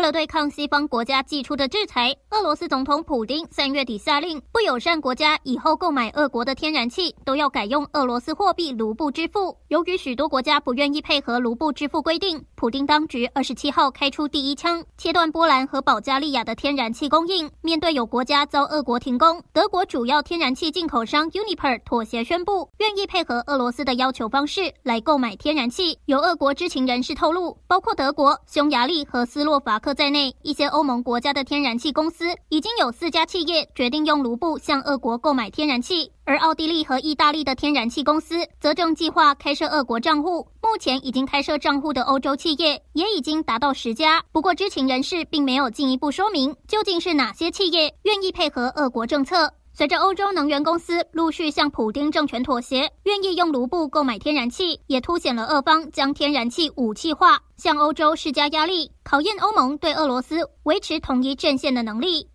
为了对抗西方国家寄出的制裁，俄罗斯总统普丁三月底下令，不友善国家以后购买俄国的天然气都要改用俄罗斯货币卢布支付。由于许多国家不愿意配合卢布支付规定，普丁当局二十七号开出第一枪，切断波兰和保加利亚的天然气供应。面对有国家遭俄国停工，德国主要天然气进口商 Uniper 妥协宣布，愿意配合俄罗斯的要求方式来购买天然气。有俄国知情人士透露，包括德国、匈牙利和斯洛伐克在内，一些欧盟国家的天然气公司已经有四家企业决定用卢布向俄国购买天然气，而奥地利和意大利的天然气公司则正计划开设俄国账户。目前已经开设账户的欧洲企业也已经达到十家，不过知情人士并没有进一步说明究竟是哪些企业愿意配合俄国政策。随着欧洲能源公司陆续向普丁政权妥协，愿意用卢布购买天然气，也凸显了俄方将天然气武器化，向欧洲施加压力，考验欧盟对俄罗斯维持统一阵线的能力。